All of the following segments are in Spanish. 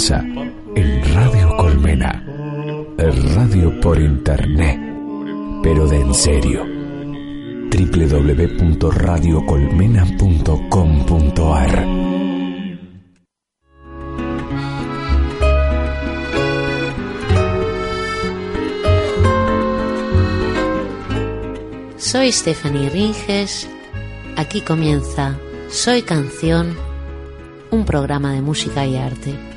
en Radio Colmena. Radio por internet, pero de en serio. www.radiocolmena.com.ar Soy Stephanie Ringes. Aquí comienza Soy Canción, un programa de música y arte.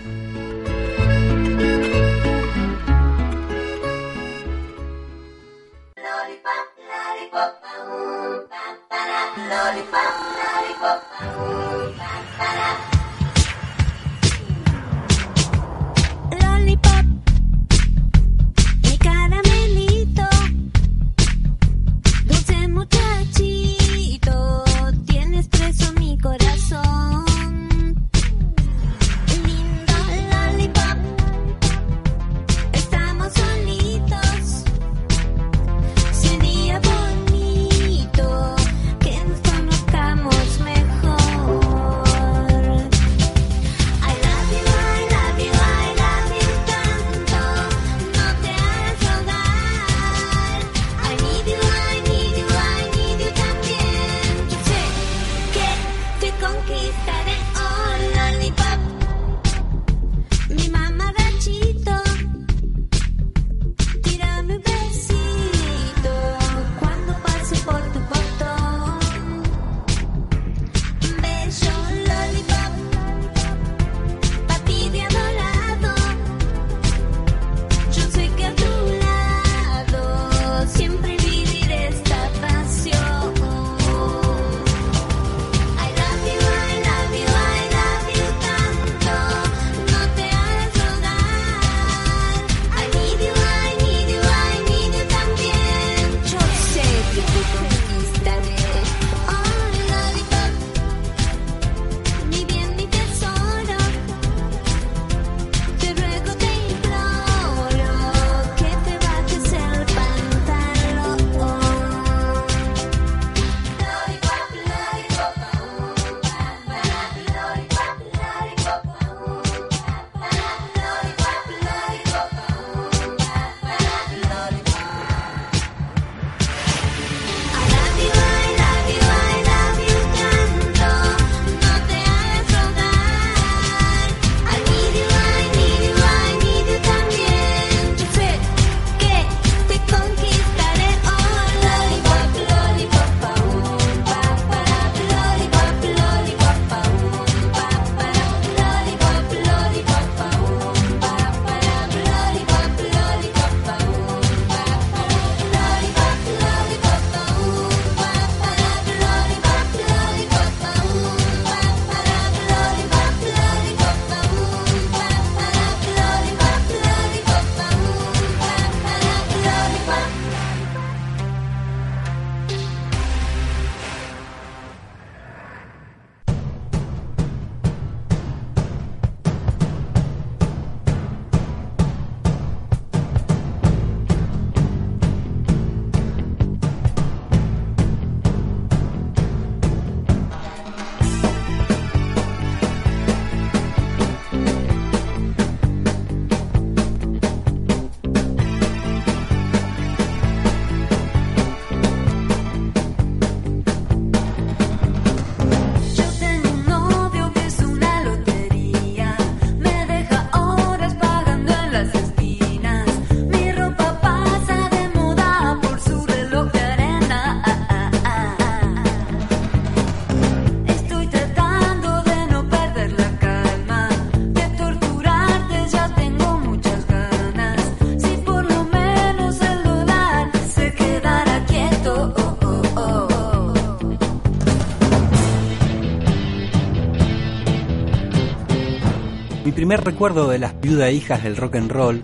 Primer recuerdo de las viudas hijas del rock and roll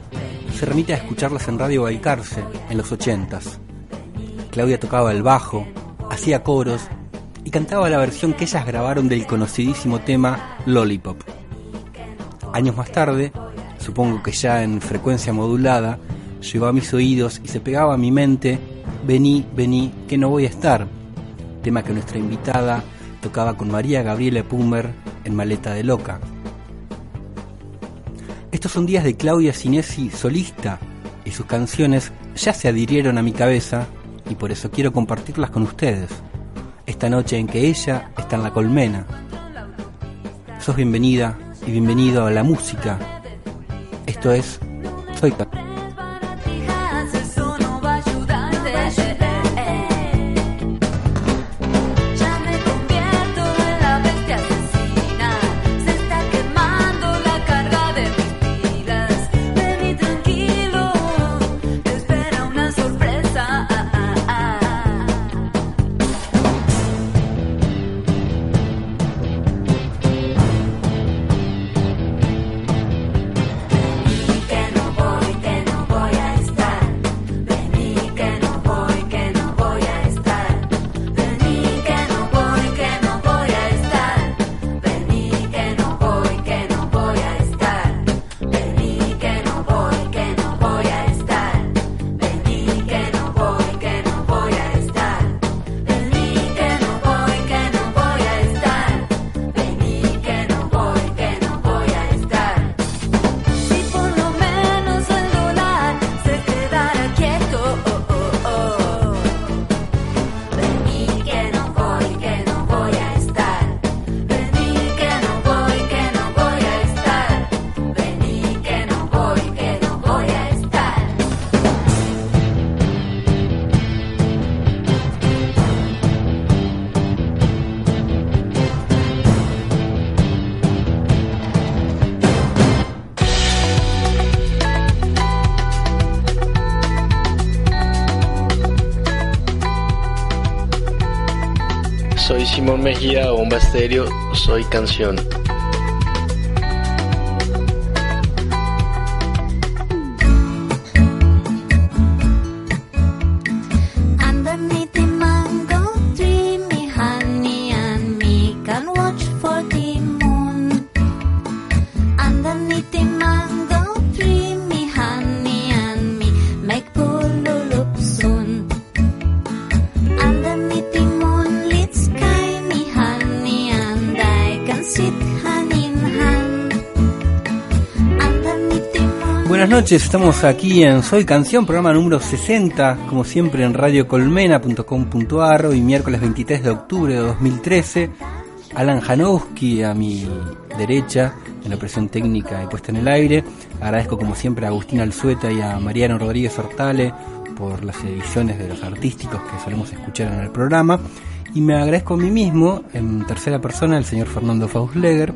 se remite a escucharlas en Radio Balcarce en los ochentas. Claudia tocaba el bajo, hacía coros y cantaba la versión que ellas grabaron del conocidísimo tema Lollipop. Años más tarde, supongo que ya en frecuencia modulada, llegó a mis oídos y se pegaba a mi mente Vení, vení, que no voy a estar, tema que nuestra invitada tocaba con María Gabriela Pumer en Maleta de Loca. Estos son días de Claudia Sinesi solista y sus canciones ya se adhirieron a mi cabeza y por eso quiero compartirlas con ustedes. Esta noche en que ella está en la colmena. Sos bienvenida y bienvenido a la música. Esto es Soy Simón Mejía, Bomba Estéreo, Soy Canción. Noches, estamos aquí en Soy Canción, programa número 60, como siempre en radiocolmena.com.ar, hoy miércoles 23 de octubre de 2013. Alan Janowski a mi derecha, en la presión técnica y puesta en el aire. Agradezco como siempre a Agustín Alzueta y a Mariano Rodríguez Hortale por las ediciones de los artísticos que solemos escuchar en el programa. Y me agradezco a mí mismo, en tercera persona, el señor Fernando Fausleger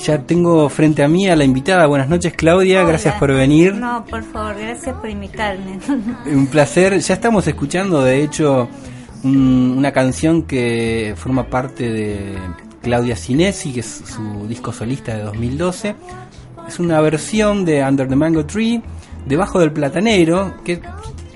ya tengo frente a mí a la invitada. Buenas noches, Claudia. Gracias por venir. No, por favor, gracias por invitarme. Un placer. Ya estamos escuchando, de hecho, una canción que forma parte de Claudia Cinesi, que es su disco solista de 2012. Es una versión de Under the Mango Tree, Debajo del Platanero, que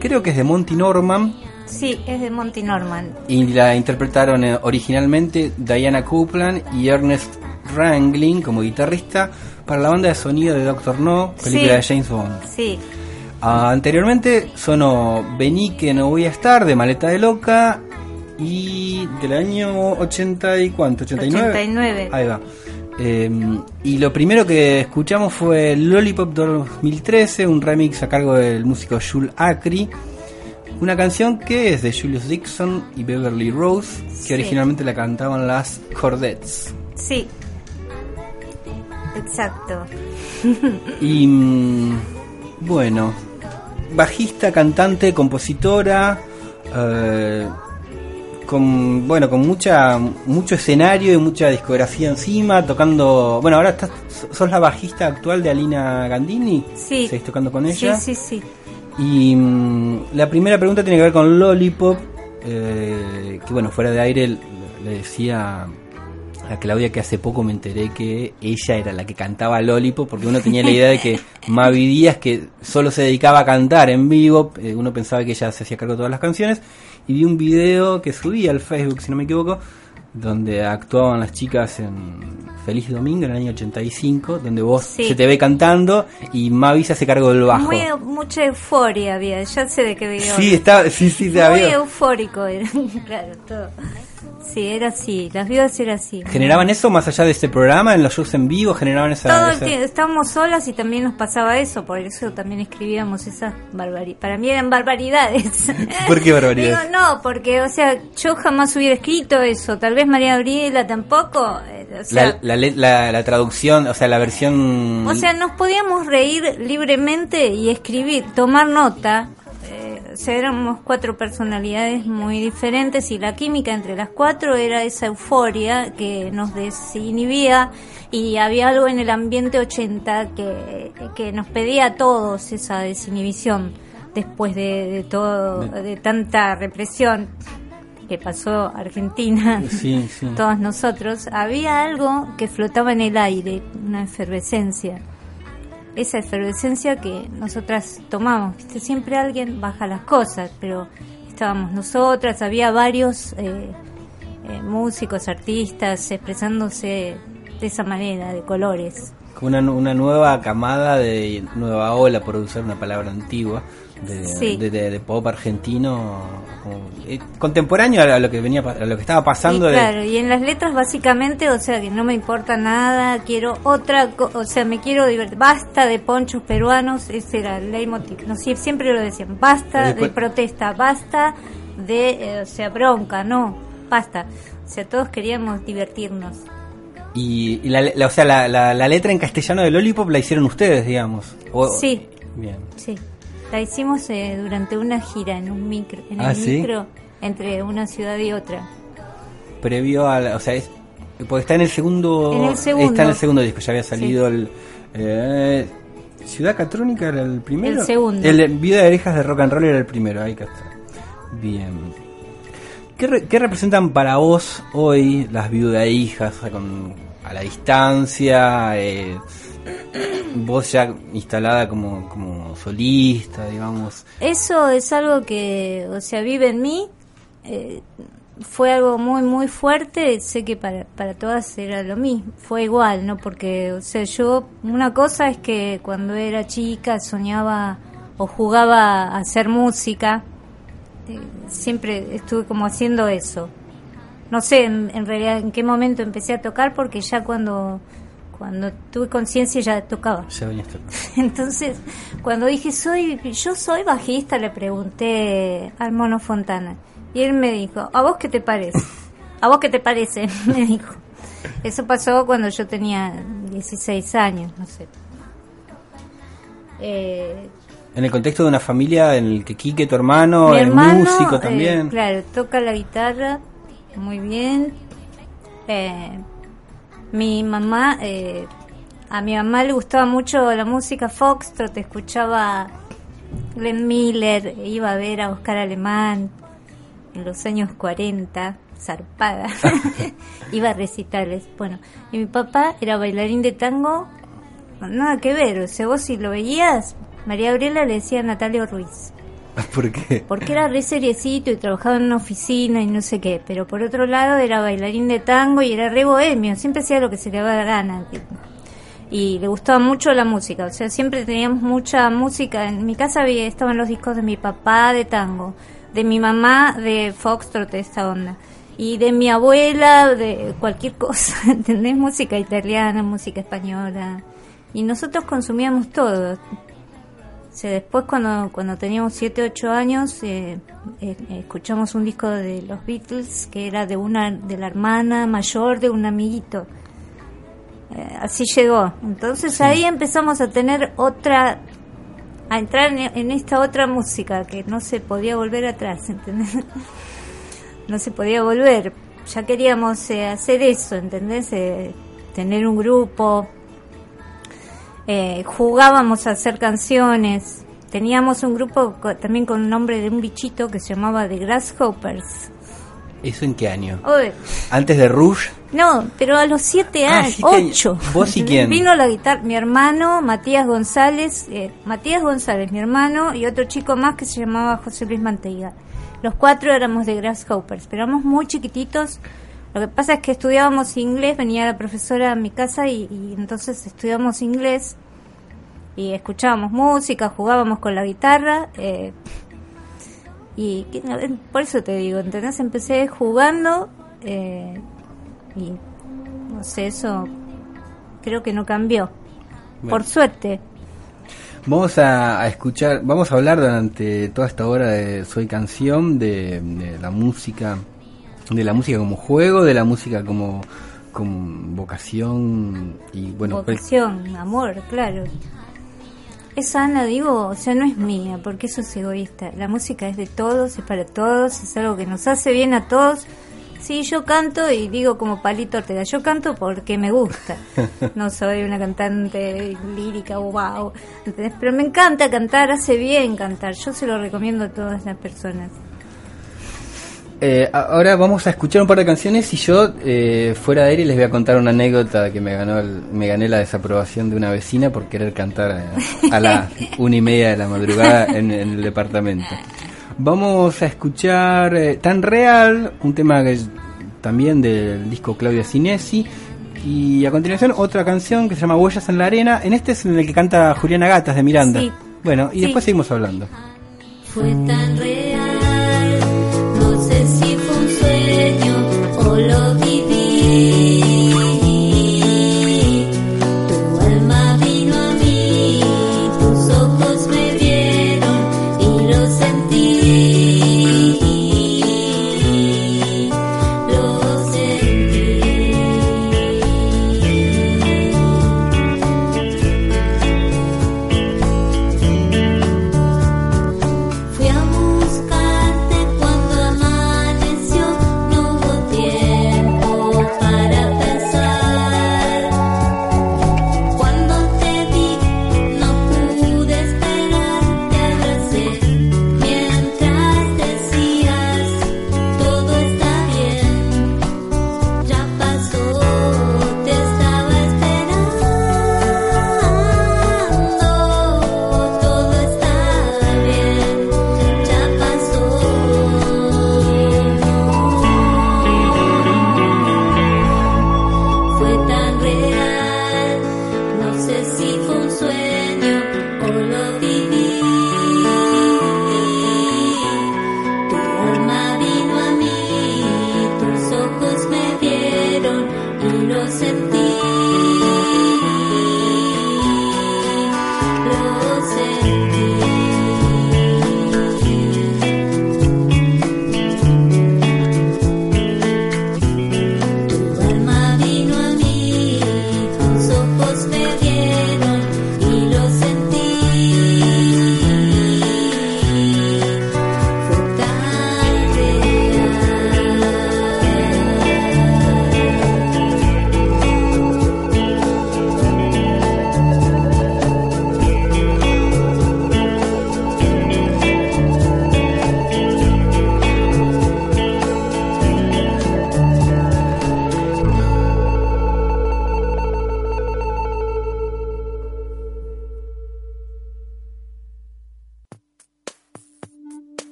creo que es de Monty Norman. Sí, es de Monty Norman. Y la interpretaron eh, originalmente Diana Copeland y Ernest Wrangling como guitarrista para la banda de sonido de Doctor No, película de James Bond. Sí. Ah, anteriormente sonó Vení que no voy a estar de Maleta de Loca y del año 80 y cuánto, 89. 89. Ahí va. Em, y lo primero que escuchamos fue Lollipop 2013, un remix a cargo del músico Jules Acri. Una canción que es de Julius Dixon y Beverly Rose, que originalmente la cantaban las Cordettes. Sí, Exacto. y mm, bueno, bajista, cantante, compositora, eh, con bueno, con mucha mucho escenario y mucha discografía encima, tocando, bueno, ahora estás sos la bajista actual de Alina Gandini. Sí. ¿Seguís tocando con ella? Sí, sí, sí. Y mm, la primera pregunta tiene que ver con Lollipop, eh, que bueno, fuera de aire le decía a Claudia que hace poco me enteré que ella era la que cantaba Lolipo, porque uno tenía la idea de que Mavi Díaz, que solo se dedicaba a cantar en vivo, eh, uno pensaba que ella se hacía cargo de todas las canciones, y vi un video que subí al Facebook, si no me equivoco, donde actuaban las chicas en Feliz Domingo en el año 85, donde vos se te ve cantando y Mavi se hace cargo del bajo. Muy, mucha euforia había, ya sé de qué video. Sí, está, sí, sí, Muy eufórico, claro, todo. Sí, era así. Las viudas era así. ¿Generaban eso más allá de este programa? ¿En los shows en vivo generaban esa...? Todo el esa- tiempo, estábamos solas y también nos pasaba eso, por eso también escribíamos esas barbaridades. Para mí eran barbaridades. ¿Por qué barbaridades? Digo, no, porque, o sea, yo jamás hubiera escrito eso, tal vez María Gabriela tampoco. eh, O sea, La, la, la- la traducción, o sea, la versión... O sea, nos podíamos reír libremente y escribir, tomar nota. Éramos cuatro personalidades muy diferentes y la química entre las cuatro era esa euforia que nos desinhibía y había algo en el ambiente 80 que, que nos pedía a todos esa desinhibición después de, de todo, de tanta represión que pasó Argentina Sí, sí. todos nosotros, había algo que flotaba en el aire, una efervescencia. Esa efervescencia que nosotras tomamos, ¿viste? siempre alguien baja las cosas, pero estábamos nosotras, había varios eh, eh, músicos, artistas expresándose de esa manera, de colores. Una, una nueva camada de nueva ola, por usar una palabra antigua, de, Sí. de, de- de pop argentino como, eh, contemporáneo a lo que venía a lo que estaba pasando Y claro, y en las letras básicamente, o sea, que no me importa nada, quiero otra, o sea, me quiero divertir, basta de ponchos peruanos, ese era el leitmotiv, no, sie- siempre lo decían, basta de protesta, basta de, eh, o sea, bronca, no, basta. O sea, todos queríamos divertirnos. y, y la, la- o sea la, la, la letra en castellano de Lollipop la hicieron ustedes digamos O- Sí. bien Sí, la hicimos eh, durante una gira en un micro, en Ah, micro entre una ciudad y otra. previo a la- o sea es porque está en el segundo En el segundo. está en el segundo disco ya había salido el eh, Ciudad Catrónica era el primero El segundo. el Vida de Orejas de Rock and Roll era el primero ahí que está bien ¿Qué, re- qué representan para vos hoy las viudas e hijas o sea, con, a la distancia eh, vos ya instalada como, como solista digamos Eso es algo que, o sea, vive en mí. eh, fue algo muy, muy fuerte. Sé que para, para todas era lo mismo. Fue igual, ¿no? Porque, o sea, yo, una cosa es que cuando era chica soñaba o jugaba a hacer música. eh, siempre estuve como haciendo eso. No sé en, en realidad en qué momento empecé a tocar porque ya cuando cuando tuve conciencia ya tocaba. ya. Entonces, cuando dije, soy, yo soy bajista, le pregunté al Mono Fontana. Y él me dijo, ¿a vos qué te parece? ¿A vos qué te parece? Me dijo. Eso pasó cuando yo tenía 16 años, no sé. Eh, en el contexto de una familia en el que Quique tu hermano es músico eh, también claro, toca la guitarra muy bien. Eh, mi mamá, eh, a mi mamá le gustaba mucho la música foxtrot, escuchaba Glenn Miller, iba a ver a Oscar Alemán en los años 40, zarpada. iba a recitales. Bueno, y mi papá era bailarín de tango, nada que ver, o sea, vos si lo veías, María Gabriela le decía a Natalio Ruiz ¿Por qué? porque era re seriecito y trabajaba en una oficina y no sé qué, pero por otro lado era bailarín de tango y era re bohemio, siempre hacía lo que se le daba la gana. Y le gustaba mucho la música, o sea, siempre teníamos mucha música. En mi casa había, estaban los discos de mi papá de tango, de mi mamá de foxtrot, de esta onda, y de mi abuela de cualquier cosa, ¿entendés? Música italiana, música española. Y nosotros consumíamos todo, sea, después cuando, cuando teníamos 7, 8 años eh, eh, escuchamos un disco de los Beatles que era de una de la hermana mayor de un amiguito. Eh, así llegó. Entonces ahí empezamos a tener otra a entrar en, en esta otra música que no se podía volver atrás, ¿entendés? no se podía volver. Ya queríamos hacer eso, ¿entendés? Tener un grupo, eh, jugábamos a hacer canciones. Teníamos un grupo co- también con un nombre de un bichito que se llamaba The Grasshoppers. ¿Eso en qué año? Oye, ¿Antes de Rouge? no, pero a los siete Ah, años, siete ocho. ¿Vos y quién? Vino la guitarra, mi hermano, Matías González, eh, Matías González, mi hermano, y otro chico más que se llamaba José Luis Manteiga. Los cuatro éramos de Grasshoppers, pero éramos muy chiquititos. Lo que pasa es que estudiábamos inglés, venía la profesora a mi casa y, y entonces estudiábamos inglés y escuchábamos música, jugábamos con la guitarra. eh, y por eso te digo, ¿entendés? Empecé jugando eh, y no sé, eso creo que no cambió. Bueno. Por suerte. Vamos a, a escuchar, vamos a hablar durante toda esta hora de Soy Canción, de, de la música, de la música como juego, de la música como, como vocación y bueno, Vocación, amor, claro. Es sana, digo, o sea, no es mía, porque eso es egoísta. La música es de todos, es para todos, es algo que nos hace bien a todos. Sí, yo canto y digo como Palito Ortega, yo canto porque me gusta. No soy una cantante lírica o wow. Pero me encanta cantar, hace bien cantar. Yo se lo recomiendo a todas las personas. Eh, ahora vamos a escuchar un par de canciones y yo eh, fuera de aire les voy a contar una anécdota que me ganó el- me gané la desaprobación de una vecina por querer cantar a, a las una y media de la madrugada en, en el departamento. Vamos a escuchar eh, Tan Real, un tema que es también del disco Claudia Cinesi. Y a continuación otra canción que se llama Huellas en la Arena. En este es en el que canta Juliana Gatas de Miranda. Sí. Bueno, y Sí. después seguimos hablando. Fue tan real, lo viví.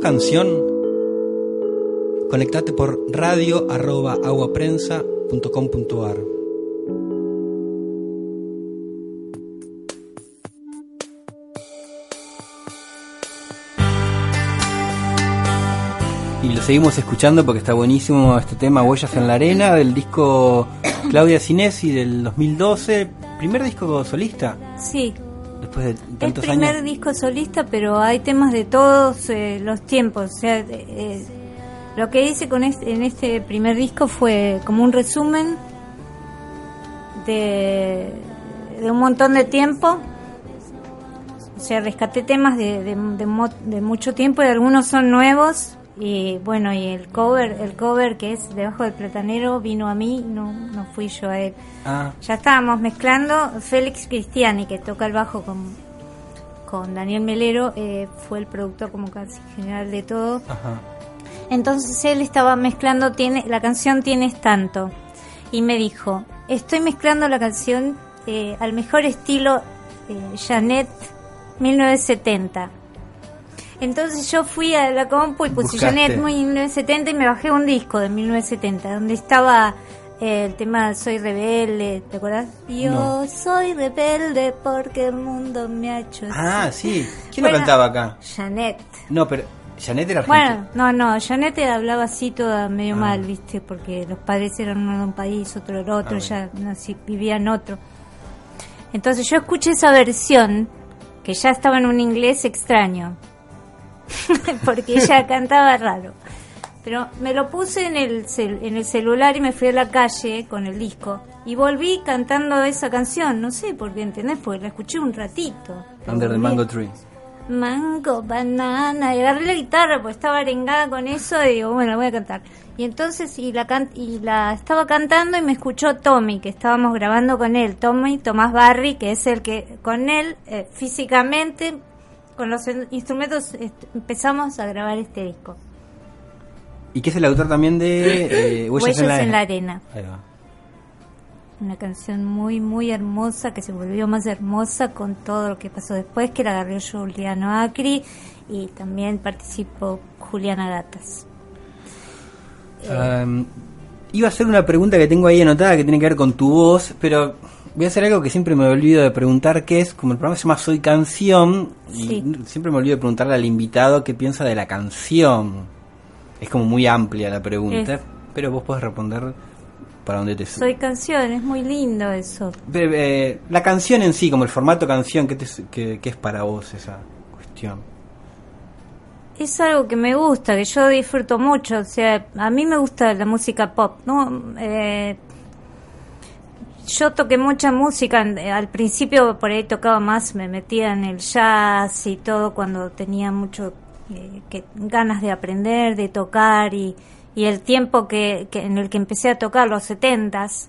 Canción? Conectate por radio arroba aguaprensa.com.ar Y lo seguimos escuchando porque está buenísimo este tema Huellas en la Arena del disco Claudia Cinesi del 2012, primer disco solista Sí, después de es tantos primer años. disco solista, pero hay temas de todos eh, los tiempos. O sea, eh, lo que hice con este, en este primer disco fue como un resumen de, de un montón de tiempo. O sea, rescaté temas de, de, de de mucho tiempo y algunos son nuevos. Y bueno, y el cover, el cover que es Debajo del Platanero vino a mí, no, no fui yo a él. Ah, Ya estábamos mezclando. Félix Cristiani, que toca el bajo con, con Daniel Melero, eh, fue el productor como casi general de todo. ajá. Entonces él estaba mezclando, tiene la canción Tienes Tanto. Y me dijo, estoy mezclando la canción eh, al mejor estilo eh, Janet 1970. Entonces yo fui a la compu y puse Buscaste. Janet 1970 y me bajé un disco de 1970 donde estaba eh, el tema Soy rebelde, ¿te acuerdas? Yo No. soy rebelde porque el mundo me ha hecho así. Ah, sí. ¿Quién lo cantaba acá? Janet. No, pero Janet era argentina. Bueno, no, no, Janet hablaba así toda medio Ah. mal, ¿viste? Porque los padres eran uno de un país, otro del otro, Ah, ya nací, vivía en otro. Entonces yo escuché esa versión, que ya estaba en un inglés extraño, porque ella cantaba raro. Pero me lo puse en el, cel- en el celular y me fui a la calle con el disco. Y volví cantando esa canción, no sé por qué, ¿entendés? Porque la escuché un ratito. Under the. Mango Tree. Mango, banana, y agarré la guitarra porque estaba arengada con eso y digo, bueno, la voy a cantar. Y entonces, y la, can- y la estaba cantando y me escuchó Tommy, que estábamos grabando con él, Tommy Tomás Barry, que es el que con él eh, físicamente, con los in- instrumentos, empezamos a grabar este disco. ¿Y que es el autor también de eh, Huellas, en la arena. Ahí va. Una canción muy, muy hermosa que se volvió más hermosa con todo lo que pasó después, que la agarró Juliano Acri y también participó Juliana Gatas. Um, iba a hacer una pregunta que tengo ahí anotada que tiene que ver con tu voz, pero voy a hacer algo que siempre me olvido de preguntar, que es, como el programa se llama Soy Canción, y siempre me olvido de preguntarle al invitado qué piensa de la canción. Es como muy amplia la pregunta, Es- pero vos podés responder para donde te Soy canción, es muy lindo eso. La canción en sí, como el formato canción, ¿qué, te, qué- qué es para vos esa cuestión? Es algo que me gusta, que yo disfruto mucho. O sea, a mí me gusta la música pop, ¿no? Eh, yo toqué mucha música. eh, Al principio por ahí tocaba más, me metía en el jazz y todo cuando tenía mucho eh, que, ganas de aprender, de tocar y, y el tiempo que, que en el que empecé a tocar, los setentas,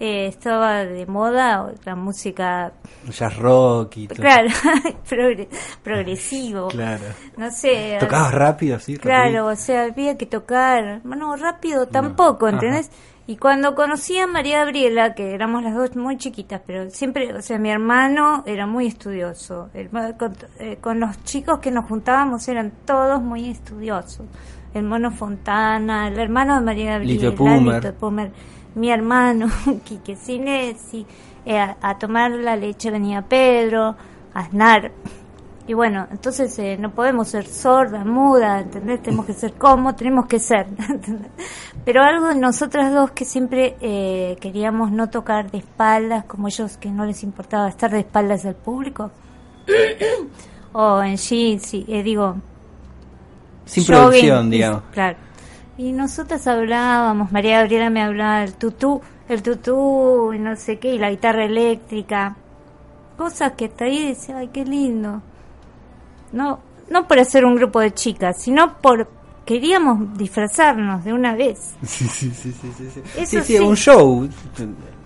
eh, estaba de moda la música, Jazz rock y todo. claro, progre- progresivo. Claro. No sé. ¿Tocabas rápido así? Claro, o sea, había que tocar, no, rápido tampoco, Ajá. ¿entendés? Y cuando conocí a María Gabriela, que éramos las dos muy chiquitas, pero siempre, o sea, mi hermano era muy estudioso. El con, eh, con los chicos que nos juntábamos eran todos muy estudiosos. El mono Fontana, el hermano de María Gabriela, Lito Pumer. Lito Pumer, mi hermano, Quique Sinesi, eh, a, a tomar la leche venía Pedro, Aznar. Y bueno, entonces eh, no podemos ser sorda, muda, ¿entendés? Tenemos que ser como tenemos que ser. ¿entendés? Pero algo de nosotras dos que siempre eh, queríamos no tocar de espaldas, como ellos que no les importaba estar de espaldas al público. o en sí, sí, eh, digo, Sin jogging, producción, y- digamos. Claro. Y nosotras hablábamos, María Gabriela me hablaba del tutú, el tutú y no sé qué, y la guitarra eléctrica. Cosas que hasta ahí decía, ay, qué lindo. No, no por hacer un grupo de chicas, sino por queríamos disfrazarnos de una vez. Sí, sí, sí, sí, sí, sí. Eso Sí, un show,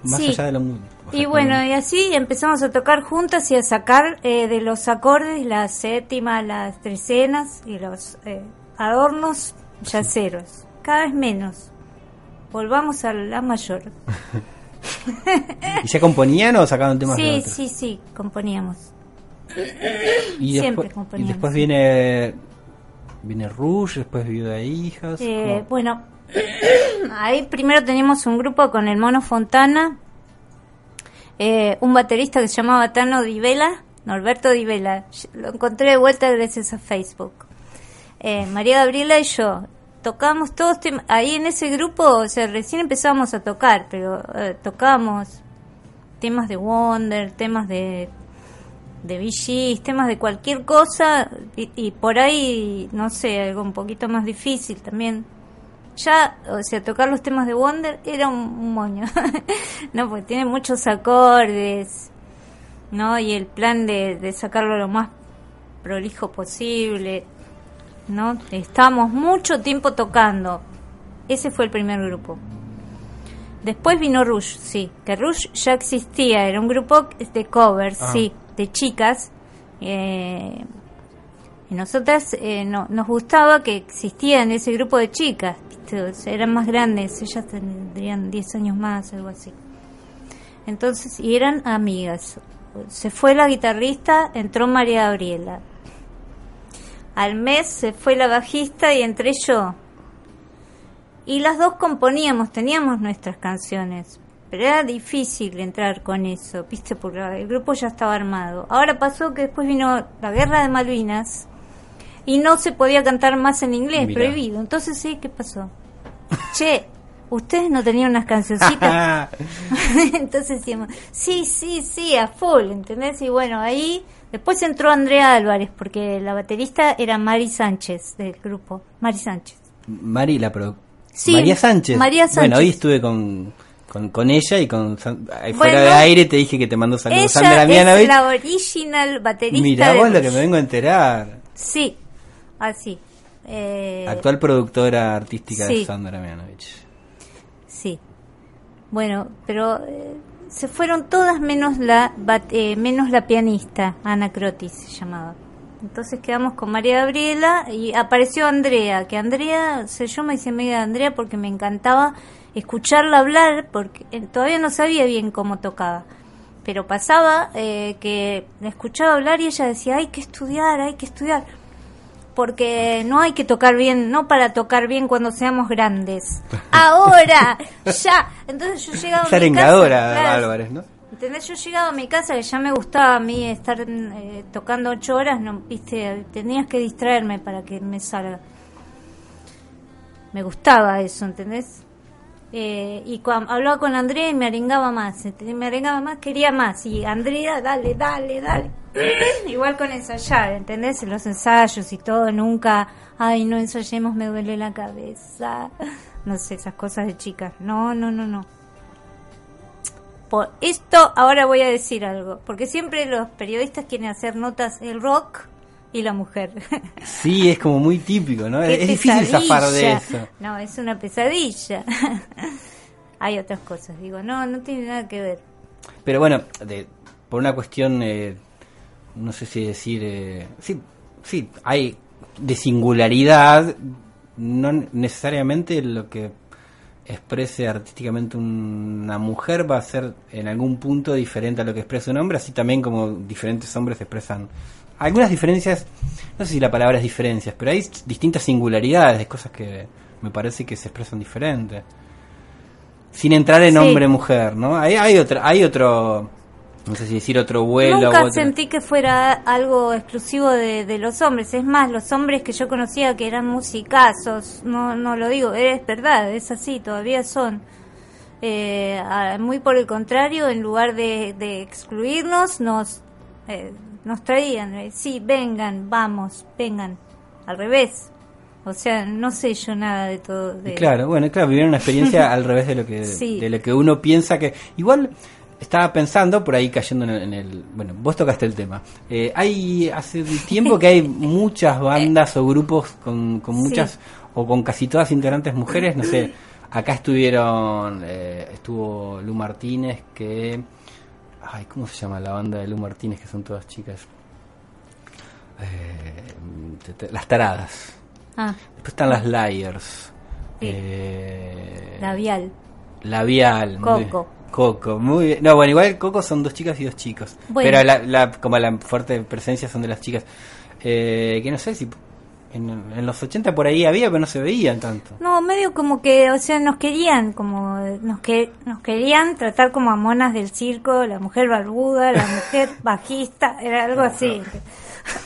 más Sí. allá de la música. Y bueno, y así empezamos a tocar juntas y a sacar eh, de los acordes las séptimas, las trecenas y los eh, adornos yaceros. Cada vez menos. Volvamos a la mayor. ¿Y ya componían o sacaban temas de Sí, otros? sí, sí, componíamos. Y después, y después viene viene Rouge, después Viuda Hijas. Eh, bueno, ahí primero teníamos un grupo con el Mono Fontana, eh, un baterista que se llamaba Tano Di Vela, Norberto Di Vela. Lo encontré de vuelta gracias a Facebook. Eh, María Gabriela y yo tocábamos todos. Ahí en ese grupo, o sea, recién empezábamos a tocar, pero eh, tocábamos temas de Wonder, temas de de VGs, temas de cualquier cosa y, y por ahí, no sé, algo un poquito más difícil también. Ya, o sea, tocar los temas de Wonder era un, un moño. no, porque tiene muchos acordes, ¿no? Y el plan de, de sacarlo lo más prolijo posible, ¿no? Estábamos mucho tiempo tocando. Ese fue el primer grupo. Después vino Rush, sí, que Rush ya existía, era un grupo de covers, Ah. sí, de chicas. Eh, y nosotras eh, no, nos gustaba que existían ese grupo de chicas, eran más grandes, ellas tendrían 10 años más, algo así. Entonces, y eran amigas. Se fue la guitarrista, entró María Gabriela. Al mes se fue la bajista y entré yo. Y las dos componíamos, teníamos nuestras canciones. Pero era difícil entrar con eso, ¿viste? Porque el grupo ya estaba armado. Ahora pasó que después vino la guerra de Malvinas y no se podía cantar más en inglés, Mirá. prohibido. Entonces, sí, ¿qué pasó? che, ustedes no tenían unas cancioncitas. Entonces decíamos, sí, sí, sí, a full, ¿entendés? Y bueno, ahí después entró Andrea Álvarez, porque la baterista era Mari Sánchez del grupo. Mari Sánchez. Mari, la produ- Sí, María Sánchez. María Bueno, hoy estuve con, con, con ella y con Bueno, fuera de aire te dije que te mando saludos. Sandra es Mianovich. la original baterista Mirá de vos lo que me vengo a enterar. Sí, así. Eh, Actual productora artística de. Sandra Mianovich. Sí. Bueno, pero eh, se fueron todas menos la bat- eh, menos la pianista, Ana Crotis se llamaba. Entonces quedamos con María Gabriela y apareció Andrea, que Andrea, o sea, yo me hice amiga de Andrea porque me encantaba escucharla hablar, porque eh, todavía no sabía bien cómo tocaba. Pero pasaba eh, que la escuchaba hablar y ella decía, hay que estudiar, hay que estudiar porque no hay que tocar bien, no para tocar bien cuando seamos grandes. Ahora, ya. Entonces yo llegaba a mi casa, claro, Álvarez, ¿no? ¿Entendés? Yo llegaba a mi casa que ya me gustaba a mí estar eh, tocando ocho horas, no, viste, tenías que distraerme para que me salga. Me gustaba eso, ¿entendés? Eh, y cuando hablaba con Andrea y me arengaba más, me arengaba más, quería más. Y Andrea, dale, dale, dale. Igual con ensayar, ¿entendés? En los ensayos y todo, nunca, ay, no ensayemos, me duele la cabeza. No sé, esas cosas de chicas. No, no, no, no. Por esto ahora voy a decir algo, porque siempre los periodistas quieren hacer notas el rock y la mujer. Sí, es como muy típico, ¿no? Es difícil zafar de eso. No, es una pesadilla. Hay otras cosas, digo, no, no tiene nada que ver. Pero bueno, de, por una cuestión, eh, no sé si decir, eh, sí, sí, hay de singularidad, no necesariamente lo que exprese artísticamente una mujer va a ser en algún punto diferente a lo que expresa un hombre, así también como diferentes hombres expresan algunas diferencias, no sé si la palabra es diferencias, pero hay distintas singularidades, cosas que me parece que se expresan diferentes sin entrar en Sí. hombre-mujer, ¿no? Hay, hay, otra, hay otro, no sé si decir otro vuelo. Nunca otro- sentí que fuera algo exclusivo de, de los hombres. Es más, los hombres que yo conocía que eran musicazos, no, no lo digo, es verdad, es así, todavía son. Eh, muy por el contrario, en lugar de, de excluirnos, nos, eh, nos traían, eh, sí, vengan, vamos, vengan, al revés. O sea, no sé yo nada de todo. De, Claro, bueno, claro, vivieron una experiencia al revés de lo que Sí. de lo que uno piensa que igual estaba pensando por ahí cayendo en el, en el- bueno, vos tocaste el tema. Eh, hay hace tiempo que hay muchas bandas o grupos con, con Sí. muchas o con casi todas integrantes mujeres, no sé. Acá estuvieron eh, estuvo Lu Martínez que ay, ¿cómo se llama la banda de Lu Martínez que son todas chicas? Eh, te- te- las taradas. Ah, Después están las Liars. Sí. Eh, labial, Labial. muy- Coco. Coco, muy bien. No, bueno, igual Coco son dos chicas y dos chicos. Bueno. Pero la, la, como la fuerte presencia son de las chicas. Eh, que no sé si en, en los 80 por ahí había, pero no se veían tanto. No, medio como que, o sea, nos querían, como nos que nos querían tratar como a monas del circo, la mujer barbuda, la mujer bajista, era algo así.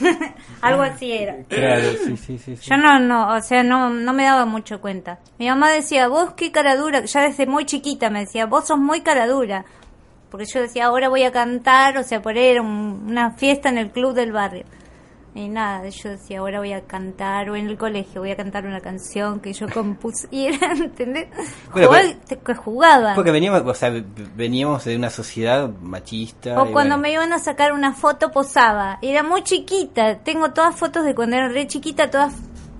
algo así era. Claro, sí, sí, sí. sí. Yo no, no, o sea, no, no me daba mucho cuenta. Mi mamá decía, vos qué cara dura, ya desde muy chiquita me decía, vos sos muy cara dura. Porque yo decía, ahora voy a cantar, o sea, por ahí era un- una fiesta en el club del barrio. Y nada, yo decía, ahora voy a cantar, o en el colegio voy a cantar una canción que yo compuse. Y era, ¿entendés? Bueno, Jugaba- pero- jugaba. Porque veníamos, o sea, veníamos de una sociedad machista. O cuando bueno. me iban a sacar una foto posaba. Era muy chiquita. Tengo todas fotos de cuando era re chiquita, todas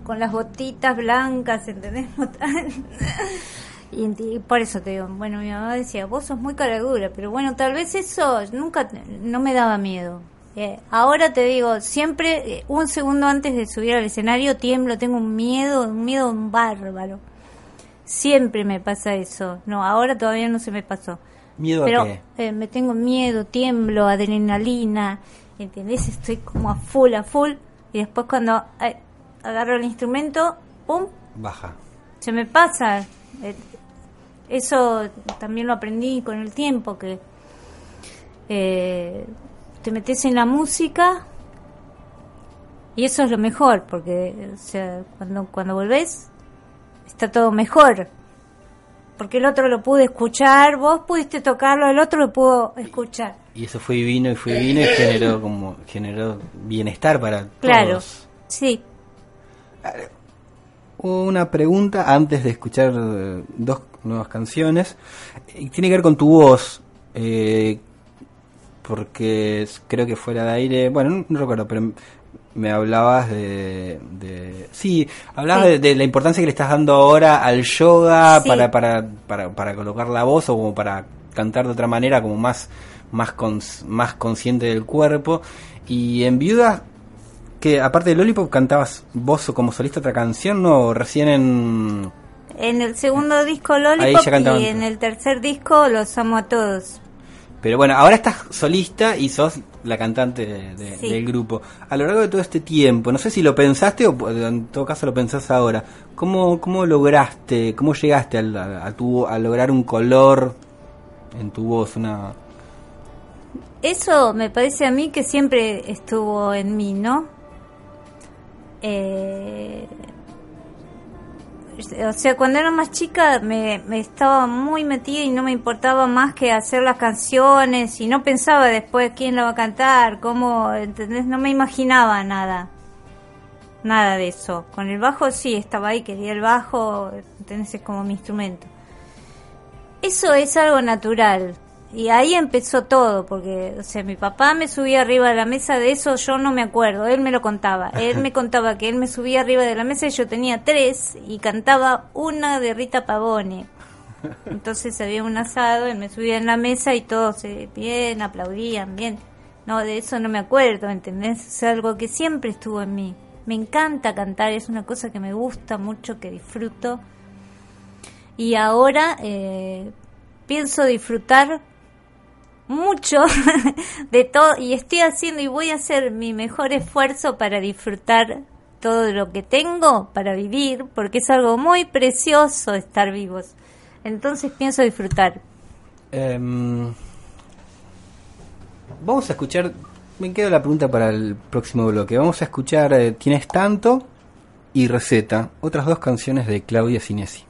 con las botitas blancas, ¿entendés? y, por eso te digo, bueno, mi mamá decía, vos sos muy cara dura, pero bueno, tal vez eso nunca, no me daba miedo. Eh, ahora te digo, siempre, eh, un segundo antes de subir al escenario, tiemblo, tengo un miedo, un miedo bárbaro. Siempre me pasa eso. No, ahora todavía no se me pasó. ¿Miedo Pero a qué? eh, me tengo miedo, tiemblo, adrenalina, ¿entendés? Estoy como a full, a full. Y después cuando eh, agarro el instrumento, ¡pum! Baja. Se me pasa. Eh, eso también lo aprendí con el tiempo, que eh, te metes en la música y eso es lo mejor, porque o sea, cuando, cuando volvés está todo mejor. Porque el otro lo pude escuchar, vos pudiste tocarlo, el otro lo pudo escuchar. Y eso fue y vino y fue y vino y generó como generó bienestar para Claro, todos. sí. Una pregunta antes de escuchar eh, dos nuevas canciones. Y tiene que ver con tu voz. eh, porque creo que fuera de aire. Bueno, no, no recuerdo, pero me hablabas de. de sí, hablabas Sí. De, de la importancia que le estás dando ahora al yoga Sí. para, para, para, para colocar la voz o como para cantar de otra manera, como más, más, cons- más consciente del cuerpo. Y en Viuda que aparte de Lollipop cantabas vos o como solista otra canción, ¿no? Recién en... En el segundo disco Lollipop y en el tercer disco Los amo a todos. Pero bueno, ahora estás solista y sos la cantante de- de- Sí. del grupo. A lo largo de todo este tiempo, no sé si lo pensaste o en todo caso lo pensás ahora, ¿cómo, cómo lograste, cómo llegaste a, a tu, a lograr un color en tu voz? una Eso me parece a mí que siempre estuvo en mí, ¿no? Eh, o sea, cuando era más chica me, estaba muy metida y no me importaba más que hacer las canciones y no pensaba después quién la va a cantar, cómo, ¿entendés? No me imaginaba nada. Nada de eso. Con el bajo sí, estaba ahí, quería el bajo, ¿entendés? Es como mi instrumento. Eso es algo natural. Y ahí empezó todo, porque, o sea, mi papá me subía arriba de la mesa, de eso yo no me acuerdo, él me lo contaba. Él me contaba que él me subía arriba de la mesa y yo tenía tres y cantaba una de Rita Pavone. Entonces había un asado, él me subía en la mesa y todos eh, bien, aplaudían, bien. No, de eso no me acuerdo, ¿entendés? Es algo que siempre estuvo en mí. Me encanta cantar, es una cosa que me gusta mucho, que disfruto. Y ahora eh, pienso disfrutar mucho de todo y estoy haciendo y voy a hacer mi mejor esfuerzo para disfrutar todo lo que tengo para vivir, porque es algo muy precioso estar vivos. Entonces pienso disfrutar. Em, vamos a escuchar, me queda la pregunta para el próximo bloque, vamos a escuchar eh, Tienes tanto y Receta, otras dos canciones de Claudia Sinesi.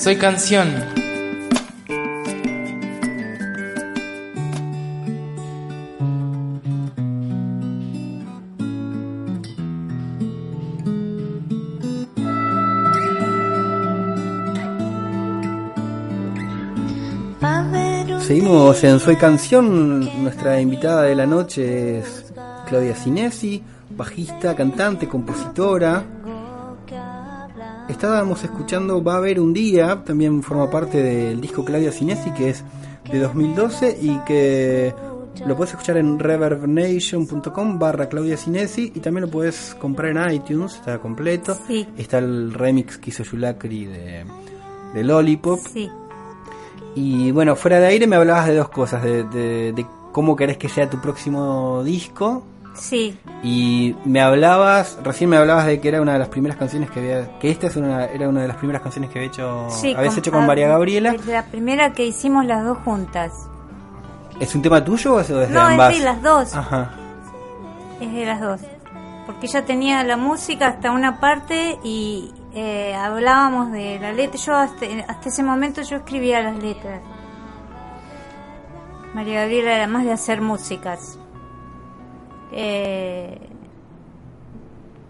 Soy canción. Seguimos en Soy Canción. Nuestra invitada de la noche es Claudia Cinesi, bajista, cantante, compositora. Estábamos escuchando Va a haber un día, también forma parte del disco Claudia Cinesi, que es de 2012 y que lo puedes escuchar en reverbnation.com barra Claudia Cinesi y también lo puedes comprar en iTunes, está completo. Sí. Está el remix que hizo Yulacri de, de Lollipop. Sí. Y bueno, fuera de aire me hablabas de dos cosas, de, de- de cómo querés que sea tu próximo disco. Sí, Y me hablabas, recién me hablabas de que era una de las primeras canciones que había, que esta es una, era una de las primeras canciones que había hecho, sí. habías hecho con María Gabriela. es La primera que hicimos las dos juntas. ¿Es un tema tuyo o es de No, ambas? es de las dos. Ajá. Es de las dos. Porque ella tenía la música hasta una parte y eh, hablábamos de la letra. Yo hasta, hasta ese momento yo escribía las letras. María Gabriela era más de hacer músicas. Eh,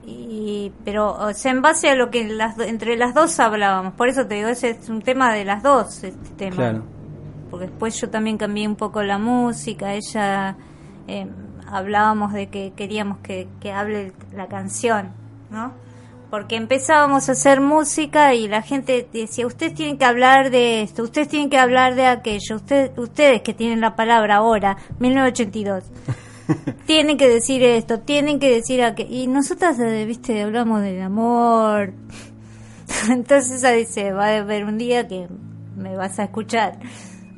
y, pero, o sea, en base a lo que las, entre las dos hablábamos. Por eso te digo, ese es un tema de las dos, este tema Claro. porque después yo también cambié un poco la música, ella eh, hablábamos de que queríamos que, que hable la canción, ¿no? Porque empezábamos a hacer música y la gente decía, ustedes tienen que hablar de esto, ustedes tienen que hablar de aquello, usted, ustedes que tienen la palabra ahora, 1982. tienen que decir esto, tienen que decir aquello. Y nosotras, eh, viste, hablamos del amor. Entonces ella dice, va a haber un día que me vas a escuchar.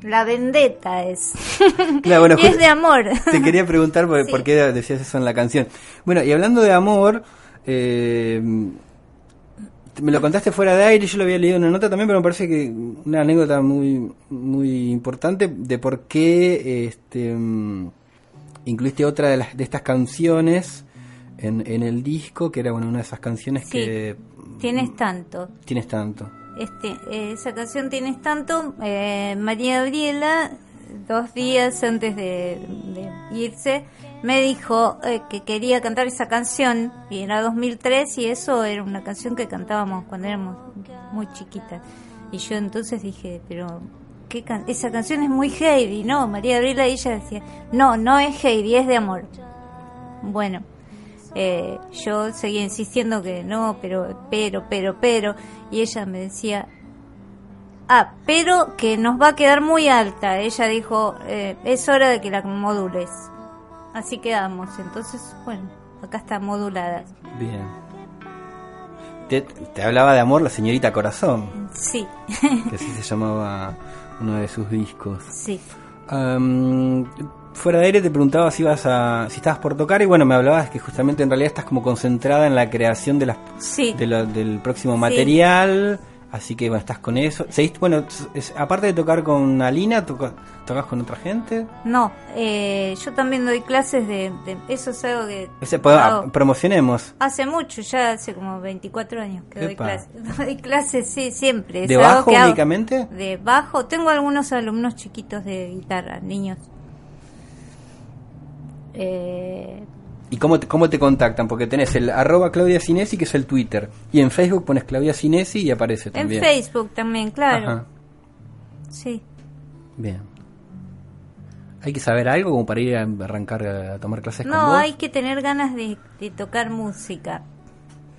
La vendetta es. Claro, bueno, y es de amor. Te quería preguntar por, Sí. por qué decías eso en la canción. Bueno, y hablando de amor, eh, me lo contaste fuera de aire, yo lo había leído en una nota también, pero me parece que una anécdota muy muy importante de por qué este, incluiste otra de, las, de estas canciones en, en el disco, que era bueno, una de esas canciones Sí. que Tienes tanto. tienes tanto. Este, esa canción tienes tanto. eh, María Gabriela, dos días antes de, de irse, me dijo eh, que quería cantar esa canción. Y era 2003 y eso era una canción que cantábamos cuando éramos muy chiquitas. Y yo entonces dije, pero ¿qué can- esa canción es muy heavy, ¿no? María Gabriela y ella decía, no, no es heavy, es de amor. Bueno, eh, yo seguía insistiendo que no, pero, pero, pero, pero, y ella me decía, ah, pero que nos va a quedar muy alta. Ella dijo, eh, es hora de que la modules. Así quedamos. Entonces, bueno, acá está modulada. Bien. Te, te hablaba de amor la señorita Corazón, Sí, que así se llamaba uno de sus discos. sí. Fuera de aire te preguntaba si ibas a, si estabas por tocar y bueno me hablabas que justamente en realidad estás como concentrada en la creación de las Sí. de del próximo material así que bueno estás con eso. Seguiste bueno es- aparte de tocar con Alina toca- tocas con otra gente. No, eh, yo también doy clases de, de- eso es algo que Ese, pues, ah, promocionemos. Hace mucho, ya hace como 24 años que doy clases. Doy clases, sí, siempre. es de bajo únicamente De bajo, tengo algunos alumnos chiquitos de guitarra, niños. Eh, y cómo te, cómo te contactan porque tenés el arroba Claudia Cinesi que es el Twitter y en Facebook pones Claudia Cinesi y aparece en también Facebook también, claro. Ajá. Sí. Bien. ¿Hay que saber algo como para ir a arrancar a tomar clases con No, hay que tener ganas de, de tocar música.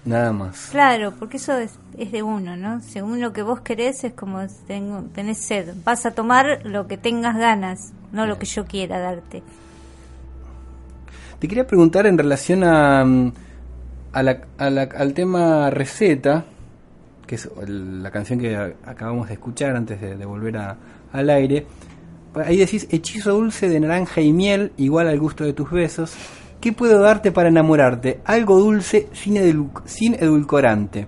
Nada más. Claro, porque eso es, es de uno, ¿no? Según lo que vos querés es como tengo, tenés sed. Vas a tomar lo que tengas ganas, no lo que yo quiera darte. Te quería preguntar en relación a, mm, a la- a la- al tema receta, que es la canción que acabamos de escuchar antes de, de volver a- al aire. Ahí decís, hechizo dulce de naranja y miel, igual al gusto de tus besos. ¿Qué puedo darte para enamorarte? Algo dulce sin, sin edulcorante.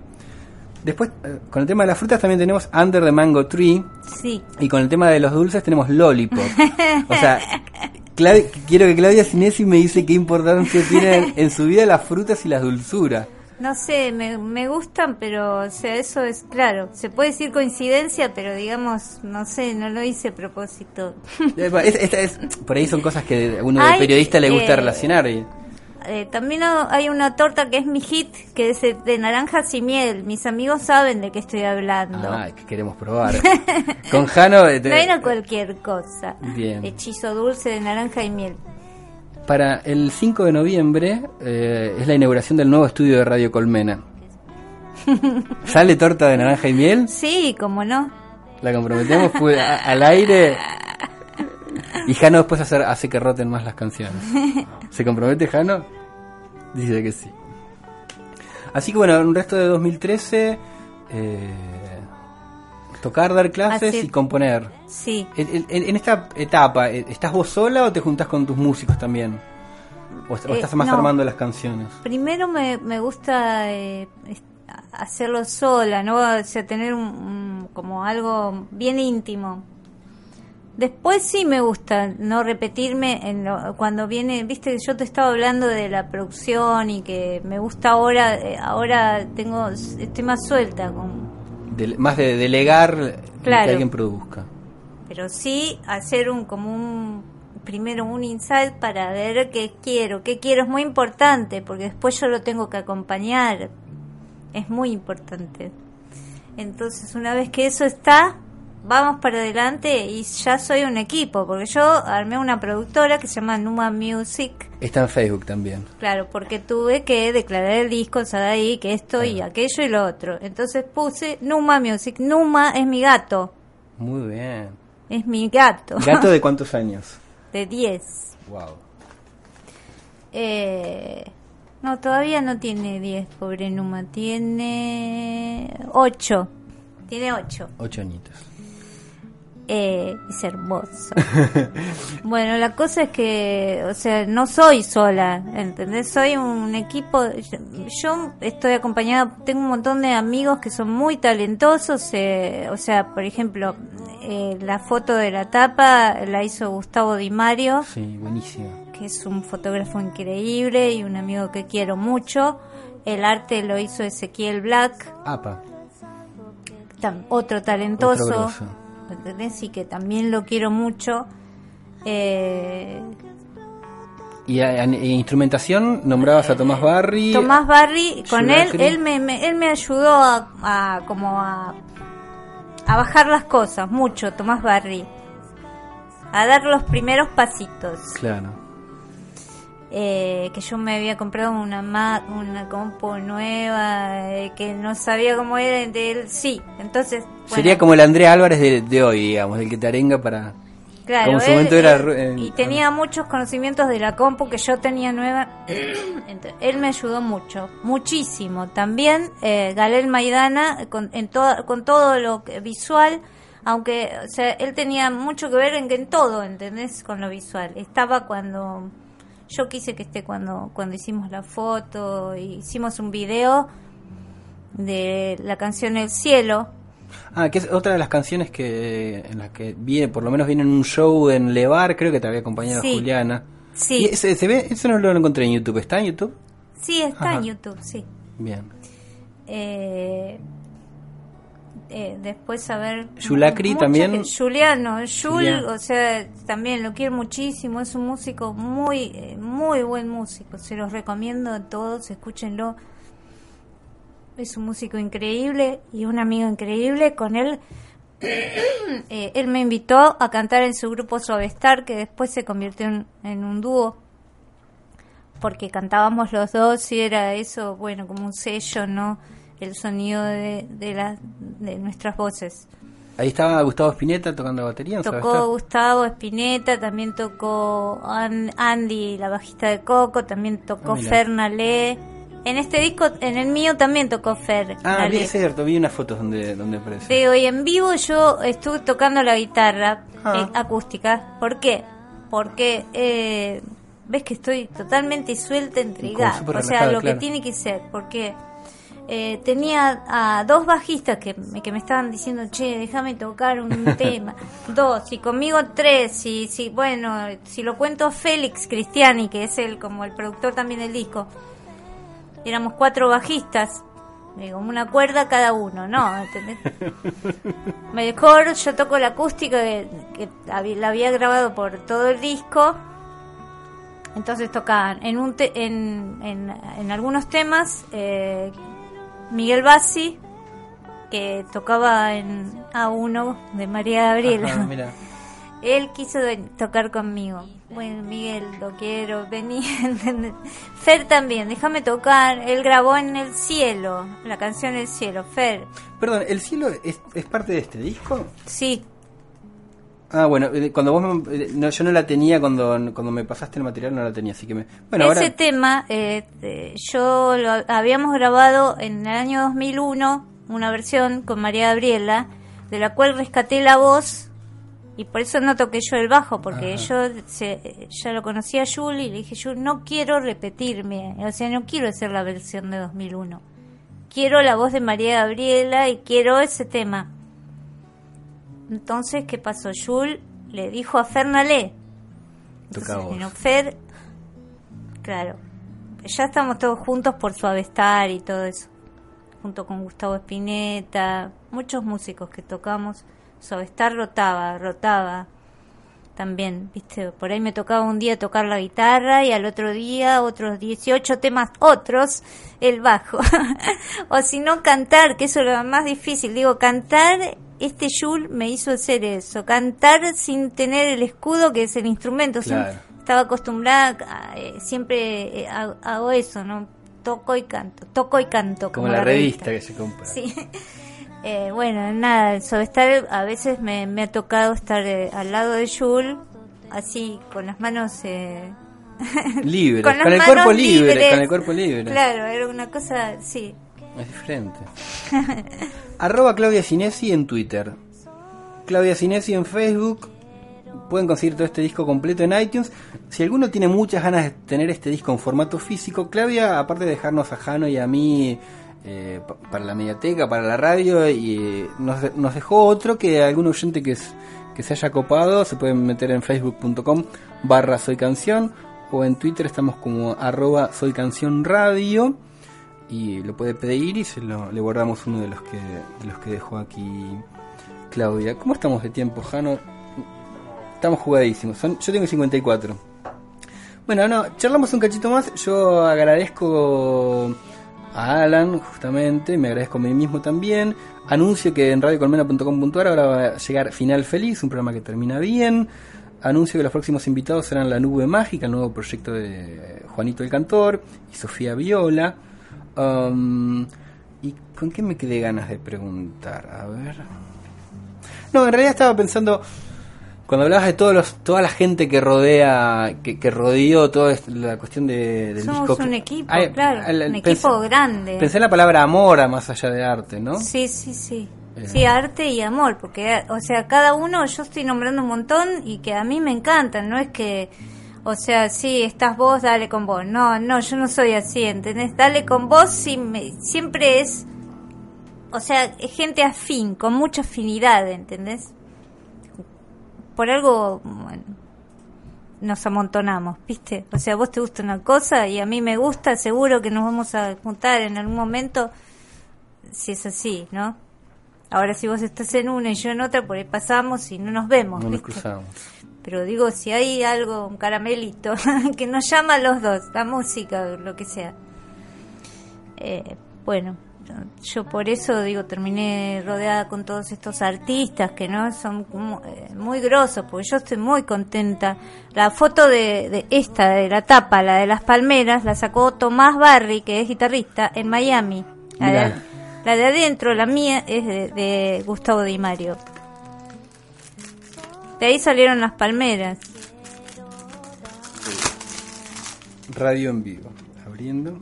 Después, eh, con el tema de las frutas también tenemos Under the Mango Tree. Sí, Y con el tema de los dulces tenemos Lollipop. O sea, Cla- quiero que Claudia Sinesi me dice qué importancia tienen en su vida las frutas y las dulzuras. no sé, me, me gustan, pero o sea, eso es claro. Se puede decir coincidencia, pero digamos, no sé, no lo hice a propósito. Es- es- por ahí son cosas que a uno de Ay, periodista le gusta eh, relacionar. y- Eh, también ha- hay una torta que es mi hit, que es de- de naranjas y miel. Mis amigos saben de qué estoy hablando. Ah, que queremos probar. Con Jano, eh, te- no era cualquier cosa. Bien. Hechizo dulce de naranja y miel. para el 5 de noviembre eh, es la inauguración del nuevo estudio de Radio Colmena. ¿Sale torta de naranja y miel? Sí, como no. La comprometemos pues, a- al aire. Y Jano después hace, hace que roten más las canciones. ¿Se compromete Jano? Dice que sí. Así que bueno, un resto de 2013, eh, tocar, dar clases Así- y componer. Sí. En, en- en esta etapa, eh, ¿estás vos sola o te juntás con tus músicos también? ¿O, Eh, estás más no. armando las canciones? Primero me, me gusta eh, hacerlo sola, ¿no? O sea, tener un, un- como algo bien íntimo. Después sí me gusta no repetirme en lo- cuando viene, viste, yo te estaba hablando de la producción y que me gusta ahora, eh, ahora tengo, estoy más suelta con, más de delegar Claro. que alguien produzca. pero sí hacer un como un primero un insight para ver qué quiero qué quiero es muy importante porque después yo lo tengo que acompañar es muy importante entonces una vez que eso está vamos para adelante y ya soy un equipo porque yo armé una productora que se llama Numa Music Está en Facebook también. Claro, porque tuve que declarar el disco, ahí que esto y aquello y lo otro. Entonces puse Numa Music. Numa es mi gato. Muy bien. Es mi gato. ¿Gato de cuántos años? de 10. Wow. Eh, no, todavía no tiene 10, pobre Numa. Tiene 8. Tiene 8. Ocho añitos. Eh, es hermoso. bueno, la cosa es que, o sea, no soy sola, ¿entendés? Soy un equipo. Yo, estoy acompañada, tengo un montón de amigos que son muy talentosos. eh, o sea, por ejemplo, eh, la foto de la tapa la hizo Gustavo Di Mario, Sí, buenísimo. que es un fotógrafo increíble y un amigo que quiero mucho. El arte lo hizo Ezequiel Black, APA. otro talentoso. Otro grosso. ¿entendés? Y que también lo quiero mucho. Eh, Y a- a- en instrumentación nombrabas a Tomás Barry. Tomás Barry, con él, él me, me- él me ayudó a, a como a, a bajar las cosas, mucho, Tomás Barry. A dar los primeros pasitos. Claro. Eh, que yo me había comprado una Mac, una compu nueva, eh, que no sabía cómo era de él. Sí, entonces... bueno, Sería como el Andrea Álvarez de, de hoy, digamos, el que te arenga para... Claro, Como en su él- momento era él- ru- en- y tenía muchos conocimientos de la compu que yo tenía nueva. Entonces, él me ayudó mucho, muchísimo. También eh, Galel Maidana con, en toda- con todo lo visual, aunque o sea, él tenía mucho que ver en, en todo, ¿entendés? Con lo visual. Estaba cuando yo quise que esté cuando cuando hicimos la foto, hicimos un video de la canción El cielo. Ah, que es otra de las canciones que en las que viene, por lo menos viene en un show en Levar, creo que te había acompañado Sí. Juliana. Sí. Y ese- se ve, eso no lo encontré en YouTube, ¿está en YouTube? Sí, está Ajá. en YouTube, sí. Bien. Eh, eh, después a ver Yulacri también. Juliano Yul Julián. o sea también lo quiero muchísimo es un músico muy eh, muy buen músico se los recomiendo a todos escúchenlo es un músico increíble y un amigo increíble con él eh, él me invitó a cantar en su grupo Suavestar que después se convirtió en, en un dúo porque cantábamos los dos y era eso, bueno, como un sello, ¿no? El sonido de, de, las de nuestras voces. Ahí estaba Gustavo Spinetta tocando la batería. ¿no sabes Tocó? Gustavo Espineta, también tocó An- Andy, la bajista de Coco, también tocó Ah, mira. Fer Nalé. En este disco, en el mío también tocó Fer Ah, es cierto, vi unas fotos donde, donde aparece. Digo, y en vivo yo estuve tocando la guitarra Ah. eh, acústica. ¿Por qué? Porque eh, ves que estoy totalmente suelta, intrigada. O sea, lo claro. que tiene que ser. Porque eh, tenía a dos bajistas que, me- que me estaban diciendo, che, déjame tocar un tema. Dos, y conmigo tres. Y si, bueno, si lo cuento Félix Cristiani, que es el como el productor también del disco, éramos cuatro bajistas. Digo, una cuerda cada uno, ¿no? ¿Entendés? Mejor yo toco la acústica que, la había grabado por todo el disco. Entonces tocaban en, un te- en, en, en algunos temas eh, Miguel Bassi, que tocaba en A1 de María Gabriela. Ajá, mira. Él quiso tocar conmigo. Bueno, Miguel, lo quiero, vení. Fer también, déjame tocar. Él grabó en El Cielo, la canción El Cielo. Fer, Perdón, ¿el cielo es, es parte de este disco? sí, Ah, bueno, eh, cuando vos me- eh, no, yo no la tenía cuando, cuando me pasaste el material, no la tenía, así que me... Bueno, Ese ahora... tema eh, eh, yo lo habíamos grabado en el año 2001, una versión con María Gabriela, de la cual rescaté la voz y por eso no toqué yo el bajo, porque Ajá. yo se- ya lo conocía a Julie y le dije, yo no quiero repetirme, o sea, no quiero hacer la versión de 2001. Quiero la voz de María Gabriela y quiero ese tema. Entonces, ¿qué pasó? Jules le dijo a Fernalé, entonces vino Fer, claro, ya estamos todos juntos por Suavestar y todo eso, junto con Gustavo Espineta, muchos músicos que tocamos, Suavestar rotaba, rotaba también, viste, por ahí me tocaba un día tocar la guitarra y al otro día otros 18 temas otros, el bajo, o si no cantar, que eso es lo más difícil, digo, cantar este Yul me hizo hacer eso, cantar sin tener el escudo que es el instrumento. Claro. Siempre estaba acostumbrada, a, eh, siempre eh, hago, hago eso, ¿no? Toco y canto, toco y canto. Como la revista que se compra. Sí. Eh, bueno, nada, sobre estar, a veces me, me ha tocado estar eh, al lado de Yul, así, con las manos... Eh, Libre, con el cuerpo libre, libres. con el cuerpo libre. Claro, era una cosa, sí. Es diferente. Arroba Claudia Cinesi en Twitter. Claudia Cinesi en Facebook. Pueden conseguir todo este disco completo en iTunes. Si alguno tiene muchas ganas de tener este disco en formato físico, Claudia, aparte de dejarnos a Jano y a mí eh, pa- para la mediateca, para la radio, y eh, nos, de- nos dejó otro que algún oyente que se haya copado se pueden meter en facebook.com barra soy canción o en Twitter estamos como arroba soy canción radio y lo puede pedir y se lo, le guardamos uno de los que los que dejó aquí Claudia. ¿Cómo estamos de tiempo, Jano? Estamos jugadísimos. Yo tengo 54. Bueno, no, charlamos un cachito más. Yo agradezco a Alan, justamente, me agradezco a mí mismo también. Anuncio que en radiocolmena.com.ar ahora va a llegar Final Feliz, un programa que termina bien. Anuncio que los próximos invitados serán La Nube Mágica, el nuevo proyecto de Juanito el Cantor y Sofía Viola. Um, ¿Y con qué me quedé ganas de preguntar? A ver. No, en realidad estaba pensando. Cuando hablabas de todos los, toda la gente que rodea, que, que rodeó toda la cuestión de, del Somos disco. un equipo, Ay, claro, al- al- un pensé- equipo grande. Pensé en la palabra amor a más allá de arte, ¿no? Sí, sí, sí. Eh. Sí, arte y amor, porque, o sea, cada uno, yo estoy nombrando un montón y que a mí me encantan, no es que, o sea, sí, estás vos, dale con vos. No, no, yo no soy así, ¿entendés? Dale con vos sí, me- siempre es, o sea, es gente afín, con mucha afinidad, ¿entendés? Por algo, bueno, nos amontonamos, ¿viste? O sea, vos te gusta una cosa y a mí me gusta, seguro que nos vamos a juntar en algún momento si es así, ¿no? Ahora si vos estás en una y yo en otra, por ahí pasamos y no nos vemos, No nos ¿viste? cruzamos. Pero digo, si hay algo, un caramelito, que nos llama a los dos, la música, lo que sea. Eh, bueno, yo por eso digo terminé rodeada con todos estos artistas que no son eh, muy grosos porque yo estoy muy contenta. La foto de, de esta de la tapa la de las palmeras la sacó Tomás Barry que es guitarrista en Miami. La de, la de adentro la mía es de, de Gustavo Di Mario de ahí salieron las palmeras Radio en vivo. Abriendo.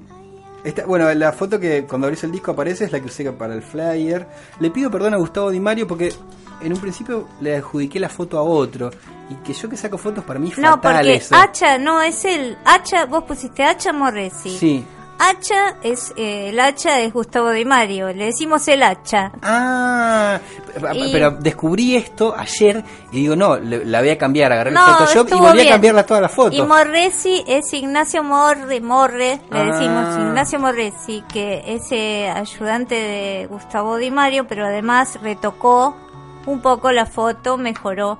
Esta, bueno, la foto que cuando abrís el disco aparece es la que usé para el flyer. Le pido perdón a Gustavo Di Mario porque en un principio le adjudiqué la foto a otro. Y que yo que saco fotos para mí es no fatal porque eso. Hacha no es el Hacha vos pusiste Hacha Morresi Sí. Hacha es eh, el hacha es Gustavo Di Mario, le decimos el hacha. Ah, Y- pero descubrí esto ayer y digo, no, le- la voy a cambiar, agarré el No, Photoshop y volví bien. a cambiarla toda la foto. Y Morresi es Ignacio Morre, Morre, le Ah. decimos Ignacio Morresi, que es eh, ayudante de Gustavo Di Mario, pero además retocó un poco la foto, mejoró.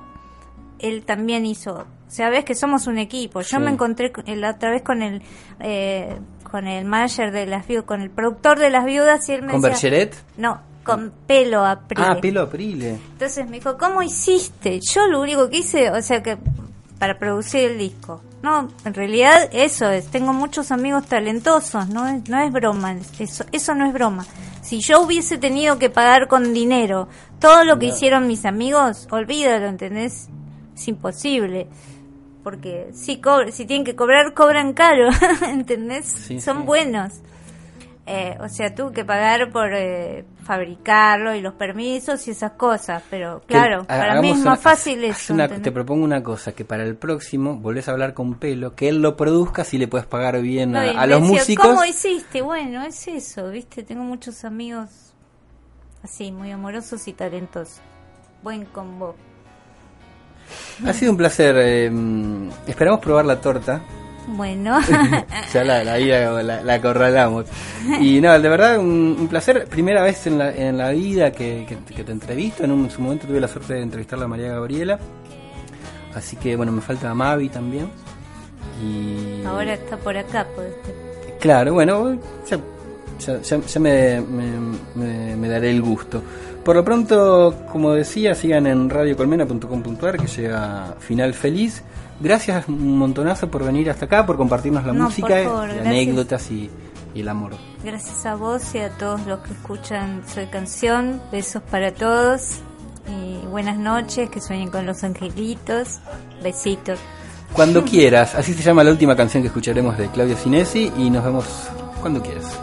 Él también hizo, o sea, ves que somos un equipo. Yo Sí. me encontré con- la otra vez con el eh, con el manager de las viudas, con el productor de las viudas y él me ¿Con decía, Bergeret? no, con pelo Aprile. Ah, pelo aprile. Entonces me dijo, ¿cómo hiciste? Yo lo único que hice, o sea que para producir el disco. No, en realidad eso es, tengo muchos amigos talentosos, no es, no es broma, eso, eso no es broma. Si yo hubiese tenido que pagar con dinero todo lo que hicieron mis amigos, olvídalo, ¿entendés? Es imposible. Porque si, si tienen que cobrar, cobran caro, ¿entendés? Sí, Son sí. buenos. Eh, o sea, tuve que pagar por eh, fabricarlo y los permisos y esas cosas, pero Que claro, ha- para mí es más una- fácil eso. te propongo una cosa, que para el próximo volvés a hablar con Pelo, que él lo produzca si le puedes pagar bien No, a, los decía, músicos. ¿Cómo hiciste? Bueno, es eso, ¿viste? Tengo muchos amigos así, muy amorosos y talentosos. Buen combo. Ha sido un placer. eh, mm, esperamos probar la torta. Bueno, ya la, la, la, la acorralamos. Y no, de verdad, un, un placer. Primera vez en la, en la vida que, que- que te entrevisto. En, un, en su momento tuve la suerte de entrevistarla a María Gabriela. Así que bueno, me falta Mavi también. Y ahora está por acá. Pues. Claro, bueno, ya, ya- ya- ya me, me- me- me daré el gusto. Por lo pronto, como decía, sigan en radiocolmena.com.ar que llega Final Feliz. Gracias un montonazo por venir hasta acá, por compartirnos la No, música, favor, y anécdotas y, y el amor. Gracias a vos y a todos los que escuchan Soy Canción. Besos para todos. Y buenas noches, que sueñen con los angelitos. Besitos. Cuando quieras, así se llama la última canción que escucharemos de Claudia Sinesi y nos vemos cuando quieras.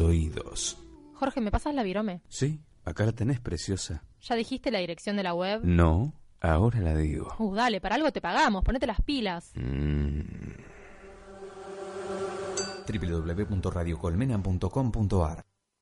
oídos. Jorge, ¿me pasas la virome? Sí, acá la tenés, preciosa. ¿Ya dijiste la dirección de la web? No, ahora la digo. Uh, dale, para algo te pagamos, ponete las pilas. Mm. www.radiocolmena.com.ar